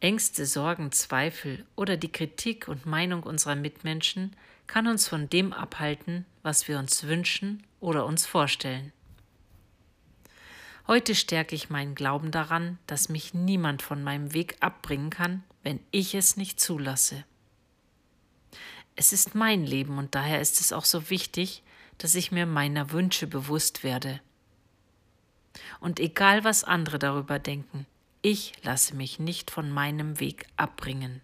Ängste, Sorgen, Zweifel oder die Kritik und Meinung unserer Mitmenschen kann uns von dem abhalten, was wir uns wünschen oder uns vorstellen. Heute stärke ich meinen Glauben daran, dass mich niemand von meinem Weg abbringen kann, wenn ich es nicht zulasse. Es ist mein Leben und daher ist es auch so wichtig, dass ich mir meiner Wünsche bewusst werde. Und egal was andere darüber denken, ich lasse mich nicht von meinem Weg abbringen.